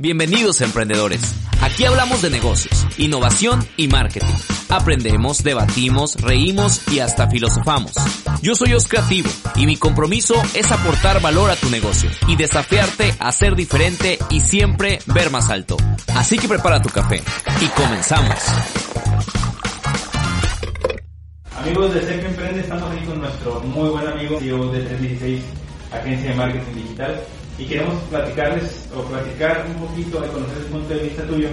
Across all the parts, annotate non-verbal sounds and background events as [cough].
Bienvenidos emprendedores. Aquí hablamos de negocios, innovación y marketing. Aprendemos, debatimos, reímos y hasta filosofamos. Yo soy Oscar y mi compromiso es aportar valor a tu negocio y desafiarte a ser diferente y siempre ver más alto. Así que prepara tu café y comenzamos. Amigos de Ser Emprende, estamos aquí con nuestro muy buen amigo CEO de 316, agencia de marketing digital, y queremos platicarles o platicar un poquito de conocer el punto de vista tuyo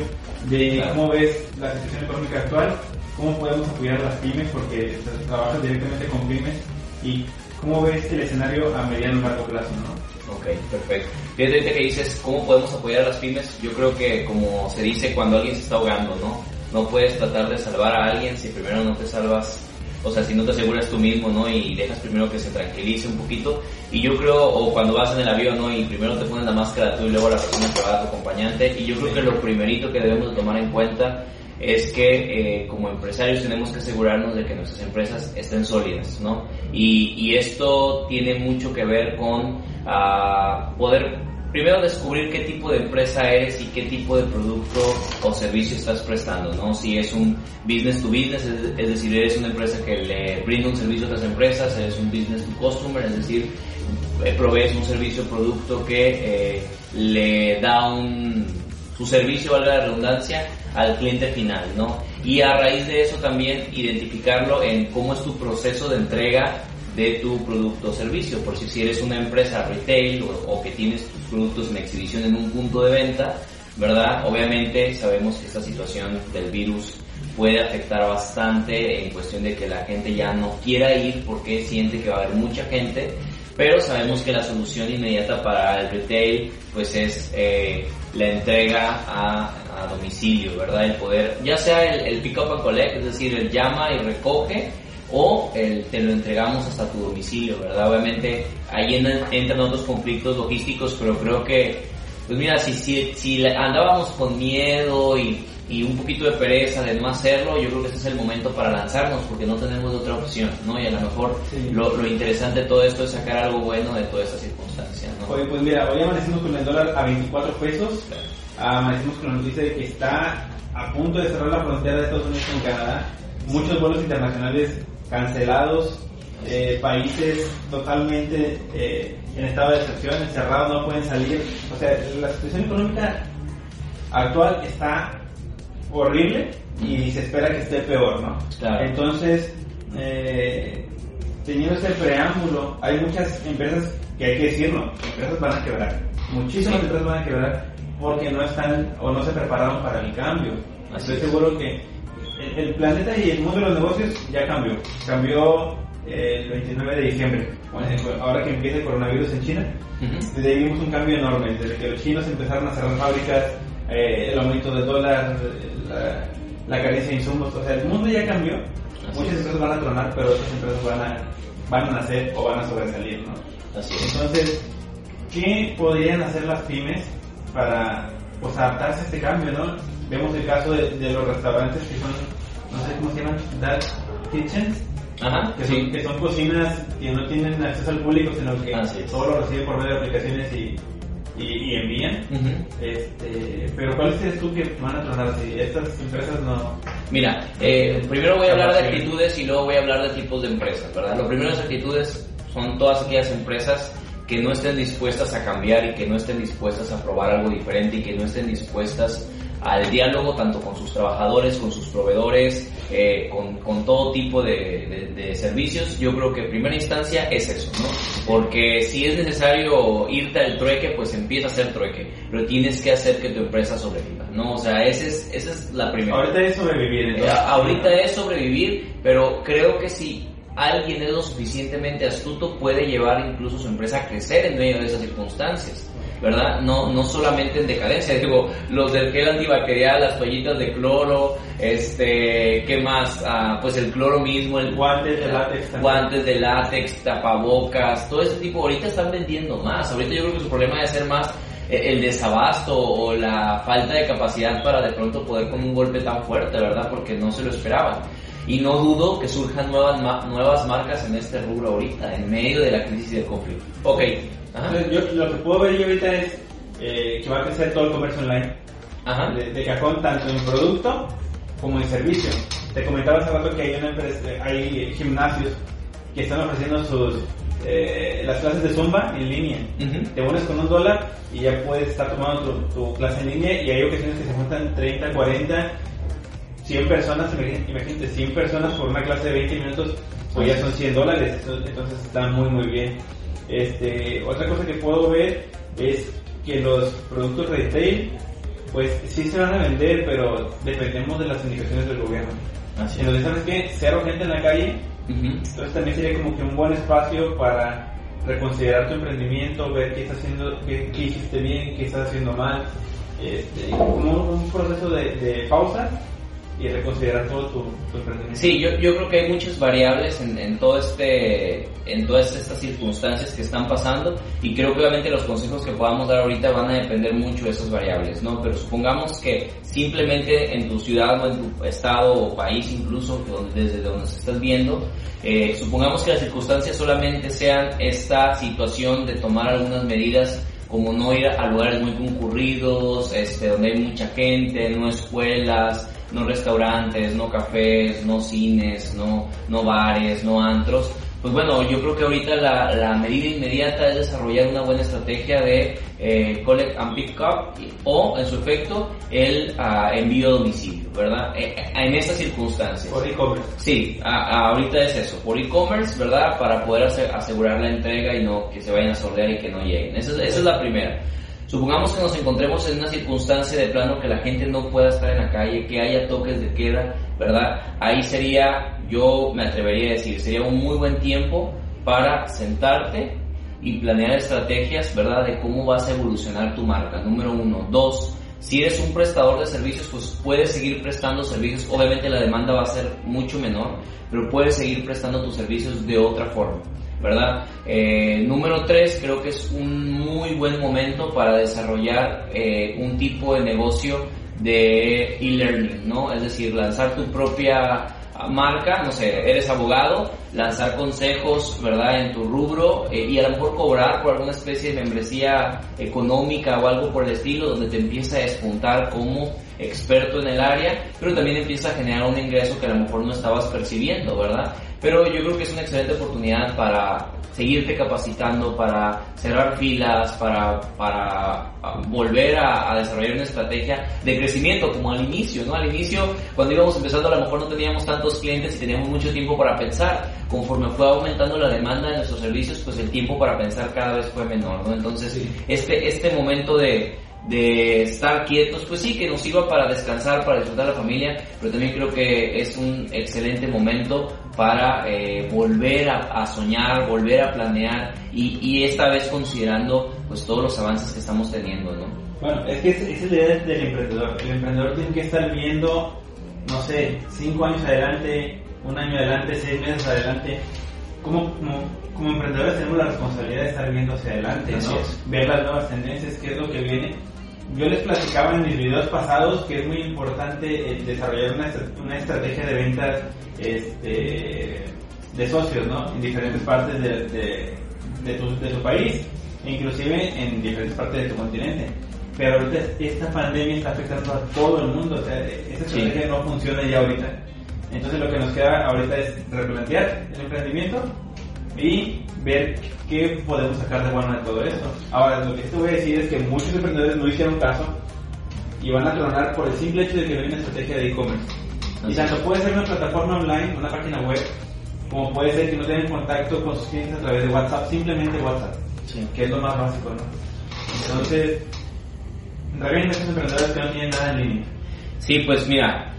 de cómo ves la situación económica actual, cómo podemos apoyar a las pymes, porque trabajas directamente con pymes, y cómo ves el escenario a mediano y largo plazo, ¿no? Ok, perfecto. Fíjate que dices cómo podemos apoyar a las pymes, yo creo que como se dice cuando alguien se está ahogando, ¿no? No puedes tratar de salvar a alguien si primero no te salvas o sea, si no te aseguras tú mismo, ¿no? Y dejas primero que se tranquilice un poquito. Y yo creo, o cuando vas en el avión, ¿no? Y primero te pones la máscara tú y luego la persona que va a tu acompañante. Y yo creo que lo primerito que debemos de tomar en cuenta es que eh, como empresarios tenemos que asegurarnos de que nuestras empresas estén sólidas, ¿no? Y, y esto tiene mucho que ver con uh, poder primero descubrir qué tipo de empresa eres y qué tipo de producto o servicio estás prestando, ¿no? Si es un business to business, es, decir, eres una empresa que le brinda un servicio a otras empresas, eres un business to customer, es decir, eh, provees un servicio o producto que eh, le da un, su servicio, valga la redundancia, al cliente final, ¿no? Y a raíz de eso también identificarlo en cómo es tu proceso de entrega de tu producto o servicio. Por si, eres una empresa retail o, que tienes productos en exhibición en un punto de venta, ¿verdad? Obviamente sabemos que esta situación del virus puede afectar bastante en cuestión de que la gente ya no quiera ir porque siente que va a haber mucha gente, pero sabemos que la solución inmediata para el retail pues es eh, la entrega a, domicilio, ¿verdad? El poder, ya sea el, el pick up and collect, es decir, el llama y recoge, o el, te lo entregamos hasta tu domicilio, ¿verdad? Obviamente ahí entran otros conflictos logísticos, pero creo que, pues mira, si, si, si andábamos con miedo y, y, un poquito de pereza de no hacerlo, yo creo que este es el momento para lanzarnos, porque no tenemos otra opción, ¿no? Y a lo mejor lo, lo, interesante de todo esto es sacar algo bueno de toda esta circunstancia, ¿no? Oye, pues mira, hoy amanecimos con el dólar a 24 pesos, amanecimos con la noticia de que está a punto de cerrar la frontera de Estados Unidos con Canadá, muchos vuelos internacionales cancelados, eh, países totalmente eh, en estado de excepción, encerrados, no pueden salir. O sea, la situación económica actual está horrible y se espera que esté peor, ¿no? Entonces, eh, teniendo ese preámbulo, hay muchas empresas que hay que decirlo, empresas van a quebrar. Muchísimas empresas van a quebrar porque no están o no se prepararon para el cambio. Estoy seguro que el, planeta y el mundo de los negocios ya cambió. Cambió eh, el 29 de diciembre, ahora que empieza el coronavirus en China. Desde ahí vimos un cambio enorme, desde que los chinos empezaron a cerrar fábricas, eh, el aumento del dólar, la, la, carencia de insumos, o sea, el mundo ya cambió. Muchas empresas van a tronar, pero otras empresas van a, van a nacer o van a sobresalir, ¿no? Entonces, ¿qué podrían hacer las pymes para pues, adaptarse a este cambio, no? vemos el caso de, de, los restaurantes que son, cómo se llaman, dark kitchens, Ajá, que, son, que son cocinas que no tienen acceso al público, sino que solo lo reciben por medio de aplicaciones y, y, envían. este, pero ¿cuáles crees tú que van a tronar si estas empresas no? Mira, eh, primero voy a hablar de actitudes y luego voy a hablar de tipos de empresas, ¿verdad? Lo primero de actitudes son todas aquellas empresas que no estén dispuestas a cambiar y que no estén dispuestas a probar algo diferente y que no estén dispuestas al diálogo tanto con sus trabajadores, con sus proveedores, eh, con, con, todo tipo de, de, servicios, yo creo que en primera instancia es eso, ¿no? Porque si es necesario irte al trueque, pues empieza a hacer trueque, pero tienes que hacer que tu empresa sobreviva, ¿no? O sea, esa es, esa es la primera. Ahorita es sobrevivir. Entonces. Eh, ahorita es sobrevivir, pero creo que si alguien es lo suficientemente astuto, puede llevar incluso su empresa a crecer en medio de esas circunstancias. ¿Verdad? No, no solamente en decadencia, [laughs] digo, los del gel antibacterial, las toallitas de cloro, este, ¿qué más? Ah, pues el cloro mismo, el guantes de látex, también. guantes de látex, tapabocas, todo ese tipo, ahorita están vendiendo más, ahorita yo creo que su problema debe ser más eh, el desabasto o la falta de capacidad para de pronto poder con un golpe tan fuerte, ¿verdad? Porque no se lo esperaban. Y no dudo que surjan nuevas, ma- nuevas marcas en este rubro ahorita, en medio de la crisis del conflicto. Ok. Ajá. Yo, lo que puedo ver yo ahorita es eh, que va a crecer todo el comercio online. Ajá. de, de cajón tanto en producto como en servicio. Te comentaba hace rato que hay una empresa, hay gimnasios que están ofreciendo sus eh, las clases de zumba en línea. Ujú. Te pones con un dólar y ya puedes estar tomando tu, tu clase en línea y hay ocasiones que se juntan 30, 40, 100 personas, imagín- imagínate 100 personas por una clase de 20 minutos, pues ya son 100 dólares, entonces está muy muy bien. Este, otra cosa que puedo ver es que los productos retail, pues sí se van a vender, pero dependemos de las indicaciones del gobierno. Así es. Entonces, ¿sabes qué? Cero gente en la calle, Ujú. entonces también sería como que un buen espacio para reconsiderar tu emprendimiento, ver qué estás haciendo, qué, qué hiciste bien, qué estás haciendo mal, este, como un proceso de, de pausa y reconsiderar todo tu, tu emprendimiento. Sí, yo, yo creo que hay muchas variables en, en todo este, en todas estas circunstancias que están pasando y creo que obviamente los consejos que podamos dar ahorita van a depender mucho de esas variables, ¿no? Pero supongamos que simplemente en tu ciudad o en tu estado o país incluso, donde- desde donde nos estás viendo, eh, supongamos que las circunstancias solamente sean esta situación de tomar algunas medidas como no ir a lugares muy concurridos, este, donde hay mucha gente, no escuelas, no restaurantes, no cafés, no cines, no, no bares, no antros. Pues bueno, yo creo que ahorita la, la medida inmediata es desarrollar una buena estrategia de eh, collect and pick up o, en su efecto, el ah, envío a domicilio, ¿verdad? Eh, eh, en estas circunstancias. Por e-commerce. Sí, a- a- ahorita es eso, por e-commerce, ¿verdad? Para poder asegurar la entrega y no que se vayan a sordear y que no lleguen. Esa es, esa es la primera. Supongamos que nos encontremos en una circunstancia de plano que la gente no pueda estar en la calle, que haya toques de queda, ¿verdad? Ahí sería, yo me atrevería a decir, sería un muy buen tiempo para sentarte y planear estrategias, ¿verdad? De cómo vas a evolucionar tu marca, número uno. Dos, si eres un prestador de servicios, pues puedes seguir prestando servicios. Obviamente la demanda va a ser mucho menor, pero puedes seguir prestando tus servicios de otra forma, ¿verdad? Eh, número tres, creo que es un muy buen momento para desarrollar eh, un tipo de negocio de e-learning, ¿no? Es decir, lanzar tu propia marca, no sé, eres abogado, lanzar consejos, ¿verdad? En tu rubro eh, y a lo mejor cobrar por alguna especie de membresía económica o algo por el estilo, donde te empieza a despuntar como experto en el área, pero también empieza a generar un ingreso que a lo mejor no estabas percibiendo, ¿verdad? Pero yo creo que es una excelente oportunidad para seguirte capacitando, para cerrar filas, para, para ah, volver a, a desarrollar una estrategia de crecimiento como al inicio, ¿no? Al inicio, cuando íbamos empezando, a lo mejor no teníamos tantos clientes y teníamos mucho tiempo para pensar. Conforme fue aumentando la demanda de nuestros servicios, pues el tiempo para pensar cada vez fue menor, ¿no? Entonces, este, este momento de, de estar quietos, pues sí, que nos sirva para descansar, para disfrutar la familia, pero también creo que es un excelente momento para eh, volver a, a soñar, volver a planear y, y esta vez considerando pues todos los avances que estamos teniendo, ¿no? Bueno, es que es- esa es la idea del emprendedor. El emprendedor tiene que estar viendo, no sé, cinco años adelante, un año adelante, seis meses adelante. Como, como, como emprendedores tenemos la responsabilidad de estar viendo hacia adelante, ¿no? Ver las nuevas tendencias, qué es lo que viene. Yo les platicaba en mis videos pasados que es muy importante eh, desarrollar una, una estrategia de ventas este, de socios, ¿no? En diferentes partes de, de, de tu, de tu país, e inclusive en diferentes partes de tu continente. Pero ahorita esta pandemia está afectando a todo el mundo, o sea, esta Sí. estrategia no funciona ya ahorita. Entonces lo que nos queda ahorita es replantear el emprendimiento y ver qué podemos sacar de bueno de todo esto. Ahora, lo que te voy a decir es que muchos emprendedores no hicieron caso y van a tronar por el simple hecho de que no hay una estrategia de e-commerce. Y tanto puede ser una plataforma online, una página web, como puede ser que no tengan contacto con sus clientes a través de WhatsApp, simplemente WhatsApp, Sí. que es lo más básico, ¿no? Entonces, revienen esos emprendedores que no tienen nada en línea. Sí, pues mira,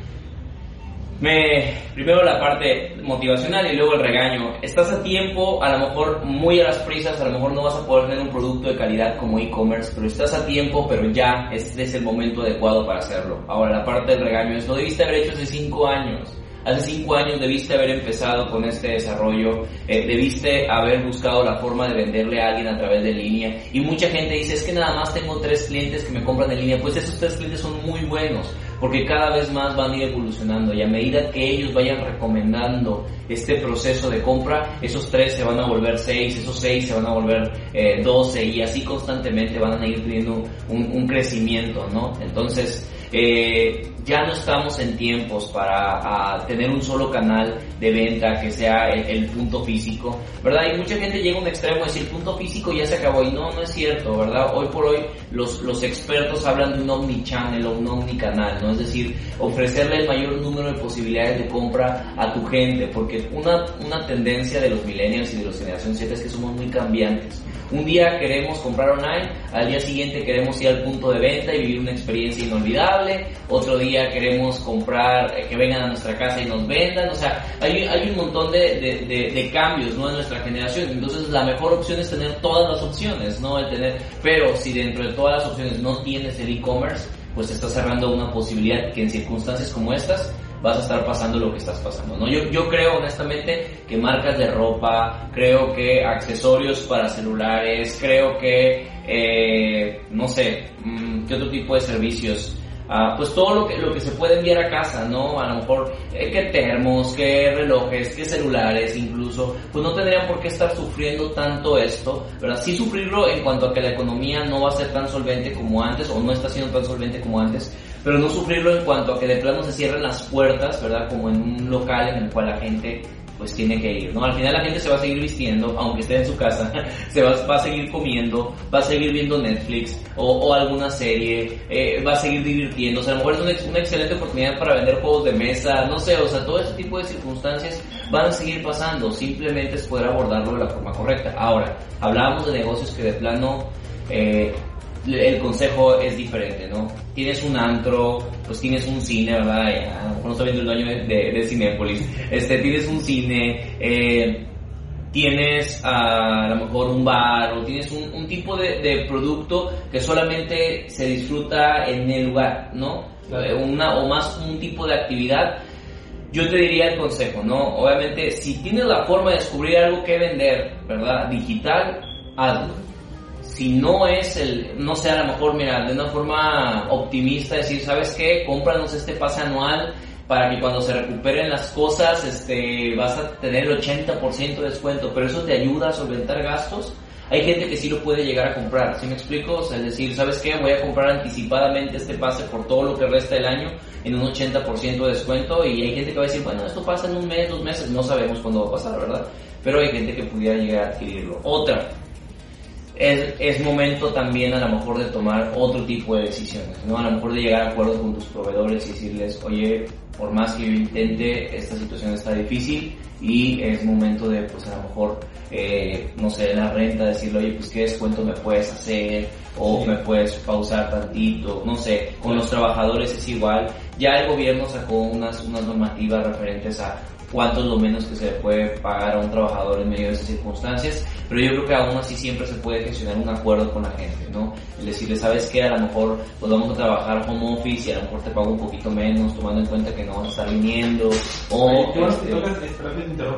Me, primero la parte motivacional y luego el regaño. Estás a tiempo, a lo mejor muy a las prisas, a lo mejor no vas a poder tener un producto de calidad como e-commerce, pero estás a tiempo, pero ya este es el momento adecuado para hacerlo. Ahora la parte del regaño es, lo debiste haber hecho hace 5 años. Hace cinco años debiste haber empezado con este desarrollo, eh, debiste haber buscado la forma de venderle a alguien a través de línea. Y mucha gente dice, es que nada más tengo tres clientes que me compran en línea. Pues esos tres clientes son muy buenos, porque cada vez más van a ir evolucionando. Y a medida que ellos vayan recomendando este proceso de compra, esos tres se van a volver seis, esos seis se van a volver eh, doce y así constantemente van a ir teniendo un, un crecimiento, ¿no? Entonces, eh, ya no estamos en tiempos para tener un solo canal de venta que sea el, punto físico, ¿verdad? Y mucha gente llega a un extremo de decir punto físico ya se acabó y no, no es cierto, ¿verdad? Hoy por hoy los, los expertos hablan de un omnichannel o un omnicanal, ¿no? Es decir, ofrecerle el mayor número de posibilidades de compra a tu gente, porque una, una tendencia de los millennials y de los generación Z es que somos muy cambiantes. Un día queremos comprar online, al día siguiente queremos ir al punto de venta y vivir una experiencia inolvidable, otro día queremos comprar, eh, que vengan a nuestra casa y nos vendan, o sea, hay, hay un montón de, de, cambios ¿no? en nuestra generación, entonces la mejor opción es tener todas las opciones, ¿no? El tener, pero si dentro de todas las opciones no tienes el e-commerce, pues estás cerrando una posibilidad que en circunstancias como estas vas a estar pasando lo que estás pasando, ¿no? Yo, yo creo honestamente que marcas de ropa, creo que accesorios para celulares, creo que, eh, no sé, mm, qué otro tipo de servicios, ah, pues todo lo que, lo que se puede enviar a casa, ¿no? A lo mejor eh, que termos, que relojes, que celulares incluso, pues no tendrían por qué estar sufriendo tanto esto, ¿verdad? Sí sufrirlo en cuanto a que la economía no va a ser tan solvente como antes o no está siendo tan solvente como antes, pero no sufrirlo en cuanto a que de plano se cierren las puertas, ¿verdad? Como en un local en el cual la gente pues tiene que ir, ¿no? Al final la gente se va a seguir vistiendo, aunque esté en su casa, [laughs] se va, va a seguir comiendo, va a seguir viendo Netflix o, alguna serie, eh, va a seguir divirtiéndose, a lo mejor es una, excelente oportunidad para vender juegos de mesa, no sé, o sea, todo ese tipo de circunstancias van a seguir pasando, simplemente es poder abordarlo de la forma correcta. Ahora, hablábamos de negocios que de plano eh, el consejo es diferente, ¿no? Tienes un antro, pues tienes un cine, ¿verdad? a lo mejor no estoy viendo el dueño de, de, Cinépolis. Este, tienes un cine, eh, tienes a, lo mejor un bar o tienes un, un tipo de, de, producto que solamente se disfruta en el lugar, ¿no? Eh, una o más un tipo de actividad. Yo te diría el consejo, ¿no? Obviamente, si tienes la forma de descubrir algo que vender, ¿verdad? Digital, hazlo si no es el, no sé, a lo mejor, mira, de una forma optimista, decir, ¿sabes qué? Cómpranos este pase anual para que cuando se recuperen las cosas, este, vas a tener el 80% de descuento, pero eso te ayuda a solventar gastos. Hay gente que sí lo puede llegar a comprar, ¿sí me explico? O sea, es decir, ¿sabes qué? Voy a comprar anticipadamente este pase por todo lo que resta del año en un 80% de descuento y hay gente que va a decir, bueno, esto pasa en un mes, dos meses, no sabemos cuándo va a pasar, ¿verdad? Pero hay gente que pudiera llegar a adquirirlo. Otra, es, es, momento también a lo mejor de tomar otro tipo de decisiones, ¿no? A lo mejor de llegar a acuerdos con tus proveedores y decirles, oye, por más que yo intente, esta situación está difícil y es momento de, pues a lo mejor, eh, no sé, la renta, decirle, oye, pues qué descuento me puedes hacer o me puedes pausar tantito, no sé, con los trabajadores es igual. Ya el gobierno sacó unas, unas normativas referentes a cuánto es lo menos que se le puede pagar a un trabajador en medio de esas circunstancias, pero yo creo que aún así siempre se puede gestionar un acuerdo con la gente, ¿no? El decirle, ¿sabes qué? A lo mejor pues vamos a trabajar home office y a lo mejor te pago un poquito menos, tomando en cuenta que no vas a estar viniendo, o...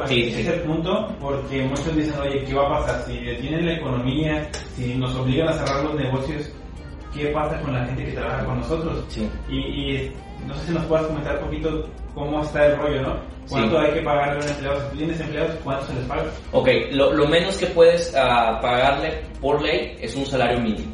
sí, ese punto, porque muchos dicen, oye, ¿qué va a pasar? Si detienen la economía, si nos obligan a cerrar los negocios, ¿qué pasa con la gente que trabaja con nosotros? Sí. Y, y no sé si nos puedas comentar un poquito cómo está el rollo, ¿no? ¿Cuánto hay que pagarle a un empleado? Si tienes empleados, ¿cuánto se les paga? Ok, lo, lo menos que puedes uh, pagarle por ley es un salario mínimo.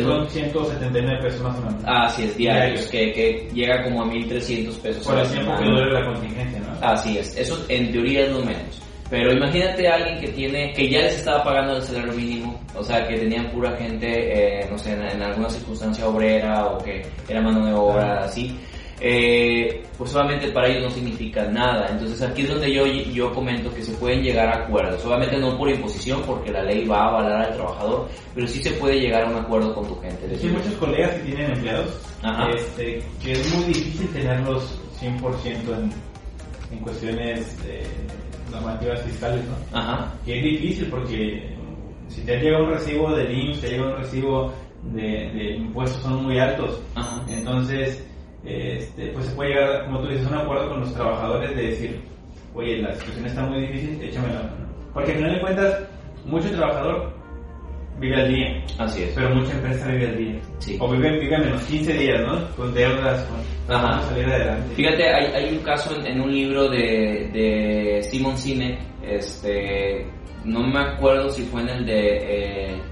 Son 179 pesos más o menos. Así es, diarios, que, que, llega como a 1.300 pesos. Por el tiempo que dure la contingencia, ¿no? Así es, eso en teoría es lo menos. Pero imagínate a alguien que tiene, que ya les estaba pagando el salario mínimo, o sea, que tenían pura gente, eh, no sé, en, en, alguna circunstancia obrera o que era mano de obra, así eh, pues solamente para ellos no significa nada. Entonces aquí es donde yo, yo comento que se pueden llegar a acuerdos, obviamente no por imposición porque la ley va a avalar al trabajador, pero sí se puede llegar a un acuerdo con tu gente. Hay muchos colegas que tienen empleados, este, que es muy difícil tenerlos 100% en, en cuestiones eh, normativas fiscales, ¿no? Ajá. Que es difícil porque si te llega un recibo del IMSS, te llega un recibo de, de impuestos son muy altos. Ajá. Entonces, este, pues se puede llegar, como tú dices, a un acuerdo con los trabajadores de decir, oye, la situación está muy difícil, échame la mano. Porque al final de cuentas, mucho trabajador vive al día, Así es. pero mucha empresa vive al día. Sí. O vive, vive menos 15 días, ¿no? Con deudas, con Ajá. salir adelante. Fíjate, hay, hay un caso en, en un libro de, de Simon Sinek, este, no me acuerdo si fue en el de eh,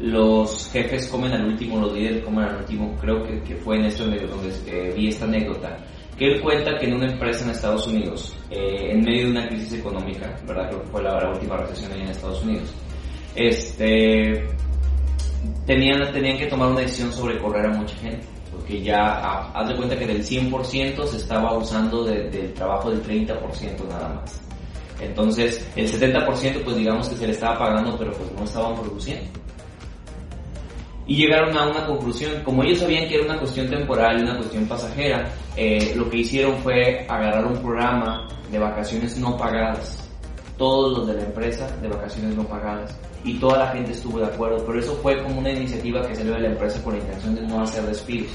los jefes comen al último, los líderes comen al último, creo que, que fue en esto donde, donde, eh, vi esta anécdota, que él cuenta que en una empresa en Estados Unidos, eh, en medio de una crisis económica, ¿verdad? Creo que fue la, la última recesión ahí en Estados Unidos, este, tenían, tenían que tomar una decisión sobre correr a mucha gente, porque ya, ha- haz de cuenta que del 100% se estaba usando de- del trabajo del 30% nada más. Entonces, el 70% pues digamos que se le estaba pagando, pero pues no estaban produciendo. Y llegaron a una conclusión, como ellos sabían que era una cuestión temporal una cuestión pasajera, eh, lo que hicieron fue agarrar un programa de vacaciones no pagadas, todos los de la empresa de vacaciones no pagadas, y toda la gente estuvo de acuerdo, pero eso fue como una iniciativa que salió de la empresa con la intención de no hacer despidos.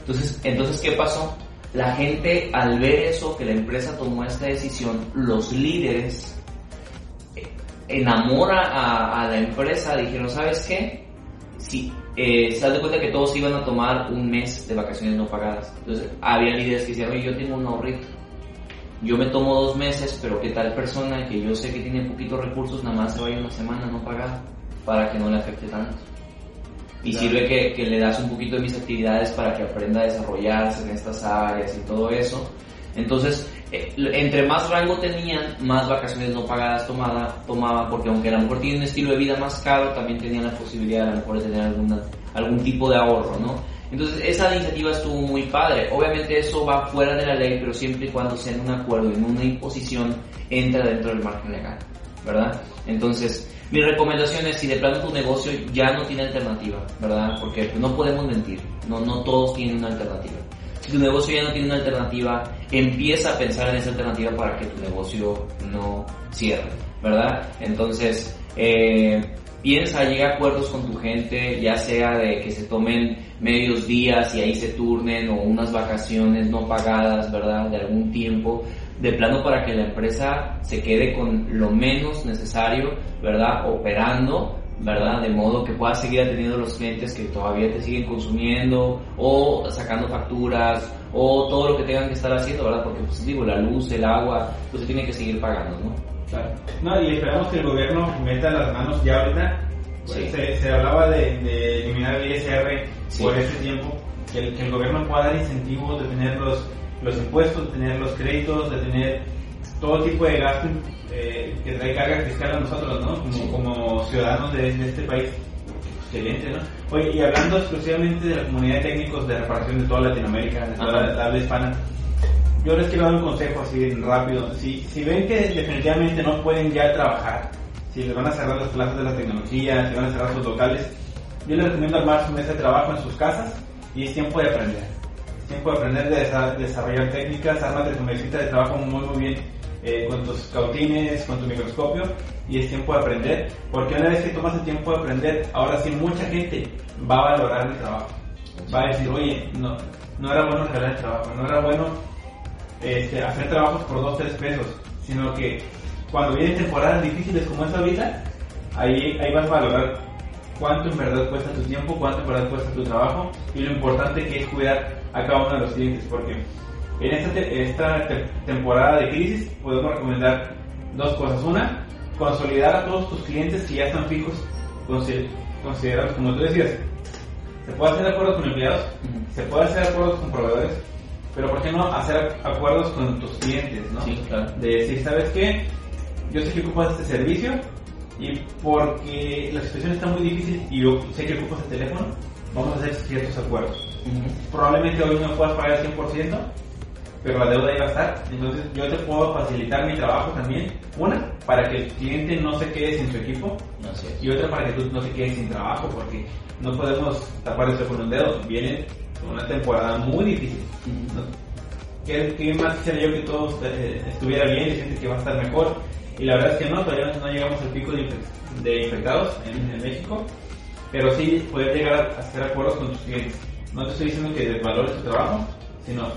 Entonces, entonces ¿qué pasó? La gente al ver eso, que la empresa tomó esta decisión, los líderes eh, enamora a, la empresa, dijeron, ¿sabes qué? Si, eh, se dan cuenta que todos iban a tomar un mes de vacaciones no pagadas. Entonces, había líderes que decían, oye, yo tengo un ahorrito. Yo me tomo dos meses, pero ¿qué tal persona que yo sé que tiene poquitos recursos, nada más se vaya una semana no pagada para que no le afecte tanto? Y Claro. sirve que, que le das un poquito de mis actividades para que aprenda a desarrollarse en estas áreas y todo eso. Entonces, eh, entre más rango tenían, más vacaciones no pagadas tomada, tomaba, porque aunque a lo mejor tienen un estilo de vida más caro, también tenían la posibilidad a lo mejor de tener alguna, algún tipo de ahorro, ¿no? Entonces, esa iniciativa estuvo muy padre. Obviamente eso va fuera de la ley, pero siempre y cuando sea en un acuerdo, en una imposición, entra dentro del margen legal, ¿verdad? Entonces, mi recomendación es si de plano tu negocio ya no tiene alternativa, ¿verdad? Porque no podemos mentir, no, no todos tienen una alternativa. Si tu negocio ya no tiene una alternativa, empieza a pensar en esa alternativa para que tu negocio no cierre, ¿verdad? Entonces, eh, piensa, llega a acuerdos con tu gente, ya sea de que se tomen medios días y ahí se turnen o unas vacaciones no pagadas, ¿verdad? De algún tiempo, de plano para que la empresa se quede con lo menos necesario, ¿verdad? Operando, ¿verdad? De modo que puedas seguir atendiendo a los clientes que todavía te siguen consumiendo o sacando facturas o todo lo que tengan que estar haciendo, ¿verdad? Porque, pues digo, la luz, el agua, pues se tiene que seguir pagando, ¿no? Claro. No, y esperamos que el gobierno meta las manos ya ahorita. Pues, Sí. Se, se hablaba de, de eliminar el ISR Sí. por este tiempo, que el, que el gobierno pueda dar incentivos de tener los, los impuestos, de tener los créditos, de tener todo tipo de gasto eh, que trae carga fiscal a nosotros, ¿no? Como, Sí. como ciudadanos de, de este país. Excelente, ¿no? Oye, y hablando exclusivamente de la comunidad de técnicos de reparación de toda Latinoamérica, de toda Ajá. la habla hispana, yo les quiero dar un consejo así rápido. Si, si ven que definitivamente no pueden ya trabajar, si les van a cerrar las plazas de la tecnología, si van a cerrar sus locales, yo les recomiendo armar su mesa de trabajo en sus casas y es tiempo de aprender. Es tiempo de aprender de desa- desarrollar técnicas, armas de tu mesita de trabajo muy muy bien eh, con tus cautines, con tu microscopio y es tiempo de aprender porque una vez que tomas el tiempo de aprender, ahora sí mucha gente va a valorar el trabajo. Va a decir, oye, no, no era bueno regalar el trabajo, no era bueno este, hacer trabajos por 2, 3 pesos, sino que cuando vienen temporadas difíciles como esta ahorita, ahí, ahí vas a valorar cuánto en verdad cuesta tu tiempo, cuánto en verdad cuesta tu trabajo y lo importante que es cuidar a cada uno de los clientes, porque en esta, te- esta te- temporada de crisis podemos recomendar dos cosas. Una, consolidar a todos tus clientes si ya están fijos, consi- considerarlos como tú decías. Se puede hacer acuerdos con empleados, se puede hacer acuerdos con proveedores, pero ¿por qué no hacer acuerdos con tus clientes, no? Sí, claro. De decir, ¿sabes qué? Yo sé que ocupas este servicio y porque la situación está muy difícil y yo sé que ocupas el teléfono, vamos a hacer ciertos acuerdos. Probablemente hoy no puedas pagar el 100%, pero la deuda iba a estar. Entonces yo te puedo facilitar mi trabajo también. Una, para que el cliente no se quede sin su equipo y otra para que tú no te quedes sin trabajo porque no podemos tapar esto con un dedo. Viene una temporada muy difícil. ¿no? ¿qué, qué más quisiera yo que todo eh, estuviera bien y gente que va a estar mejor? Y la verdad es que no, todavía no llegamos al pico de, de infectados en, en, México, pero sí poder llegar a hacer acuerdos con tus clientes. No te estoy diciendo que desvalores tu trabajo, sino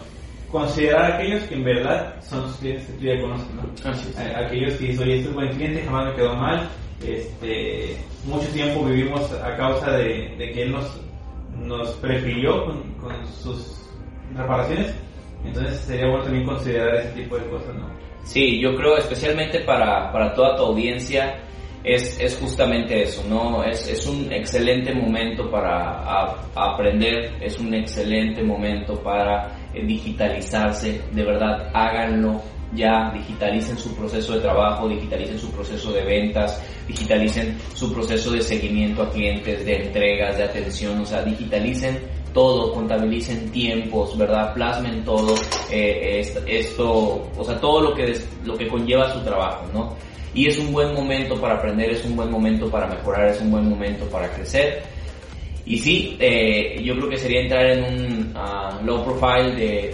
considerar a aquellos que en verdad son tus clientes que tú ya conoces, ¿no? Aquellos que dicen, oye, este es buen cliente, jamás me quedó mal, este, mucho tiempo vivimos a causa de, de que él nos, nos prefirió con, sus reparaciones, entonces sería bueno también considerar ese tipo de cosas, ¿no? Sí, yo creo especialmente para, para toda tu audiencia es, es justamente eso, ¿no? Es, es un excelente momento para aprender, es un excelente momento para digitalizarse, de verdad, háganlo ya, digitalicen su proceso de trabajo, digitalicen su proceso de ventas, digitalicen su proceso de seguimiento a clientes, de entregas, de atención, o sea, digitalicen todo, contabilicen tiempos, ¿verdad? Plasmen todo eh, esto, o sea, todo lo que, lo que conlleva su trabajo, ¿no? Y es un buen momento para aprender, es un buen momento para mejorar, es un buen momento para crecer. Y sí, eh, yo creo que sería entrar en un uh, low profile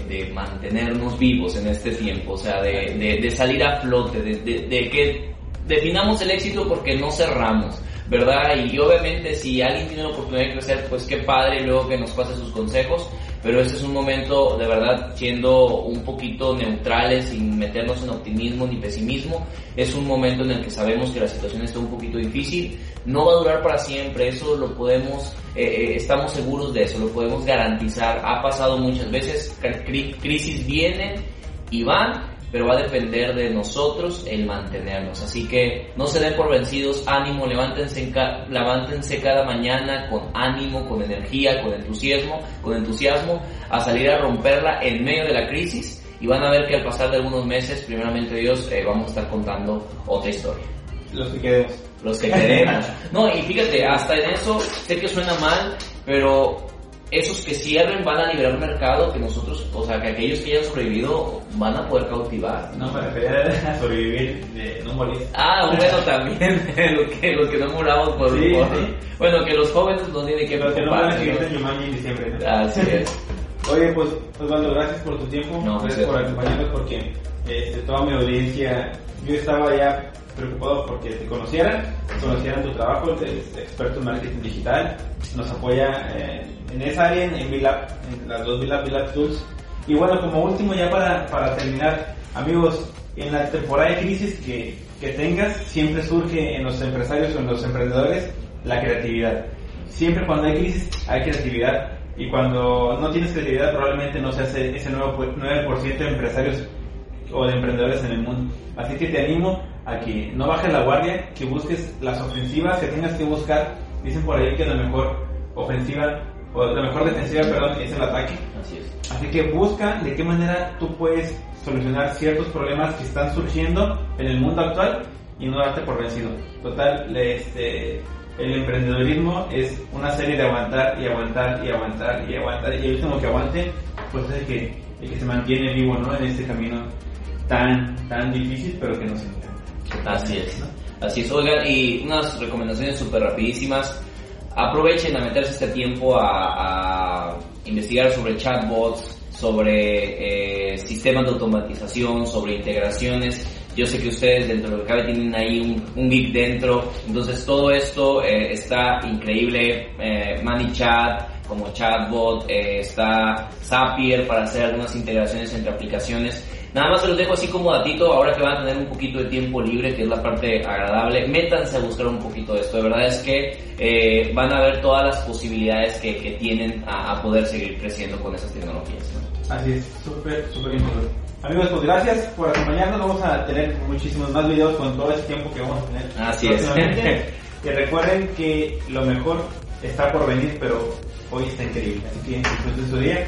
de, mantenernos vivos en este tiempo, o sea, de, de, de salir a flote, de, que definamos el éxito porque no cerramos, ¿verdad? Y obviamente si alguien tiene la oportunidad de crecer, pues qué padre luego que nos pase sus consejos, pero este es un momento de verdad siendo un poquito neutrales, sin meternos en optimismo ni pesimismo. Es un momento en el que sabemos que la situación está un poquito difícil, no va a durar para siempre, eso lo podemos, eh, eh, estamos seguros de eso, lo podemos garantizar. Ha pasado muchas veces, crisis vienen y van, pero va a depender de nosotros el mantenernos. Así que no se den por vencidos, ánimo, levántense, levántense cada mañana con ánimo, con energía, con entusiasmo, con entusiasmo, a salir a romperla en medio de la crisis y van a ver que al pasar de algunos meses, primeramente Dios, eh, vamos a estar contando otra historia. Los que queremos. Los que queremos. No, y fíjate, hasta en eso, sé que suena mal, pero esos que cierren van a liberar un mercado que nosotros, o sea, que aquellos que hayan sobrevivido van a poder cautivar. No, me refería a sobrevivir, de no morir. Ah, bueno, también, los que, los que no muramos por, sí, Bueno, que los jóvenes no tienen que Los que no van a seguir en diciembre. Así es. [laughs] Oye, pues, Osvaldo, gracias por tu tiempo, gracias por acompañarnos porque este, toda mi audiencia, yo estaba ya preocupado porque te conocieran, conocieran tu trabajo, eres experto en marketing digital, nos apoya eh, en esa área, en, en, en las dos VLAB, Tools. Y bueno, como último ya para, para terminar, amigos, en la temporada de crisis que, que tengas, siempre surge en los empresarios o en los emprendedores la creatividad. Siempre cuando hay crisis hay creatividad y cuando no tienes creatividad probablemente no se hace ese 9%, 9 de empresarios o de emprendedores en el mundo. Así que te animo a que no bajes la guardia, que busques las ofensivas que tengas que buscar. Dicen por ahí que la mejor ofensiva, o la mejor defensiva, perdón, es el ataque. Así es. Así que busca de qué manera tú puedes solucionar ciertos problemas que están surgiendo en el mundo actual y no darte por vencido. Total, este, el emprendedorismo es una serie de aguantar y aguantar y aguantar y aguantar y el último que aguante, pues es el que, el que se mantiene vivo, ¿no? En este camino tan, tan difícil, pero que nos encanta. Así es. Así es, oigan, y unas recomendaciones súper rapidísimas. Aprovechen a meterse este tiempo a, investigar sobre chatbots, sobre eh, sistemas de automatización, sobre integraciones. Yo sé que ustedes dentro de lo que cabe tienen ahí un, un geek dentro, entonces todo esto eh, está increíble. Eh, ManyChat como chatbot, eh, está Zapier para hacer algunas integraciones entre aplicaciones. Nada más se los dejo así como datito, ahora que van a tener un poquito de tiempo libre, que es la parte agradable, métanse a buscar un poquito de esto. De verdad es que eh, van a ver todas las posibilidades que, que tienen a, a, poder seguir creciendo con esas tecnologías. ¿no? Así es, súper, súper importante. Amigos, pues gracias por acompañarnos. Vamos a tener muchísimos más videos con todo ese tiempo que vamos a tener. Así es. [laughs] y recuerden que lo mejor está por venir, pero hoy está increíble. Así que disfruten su día.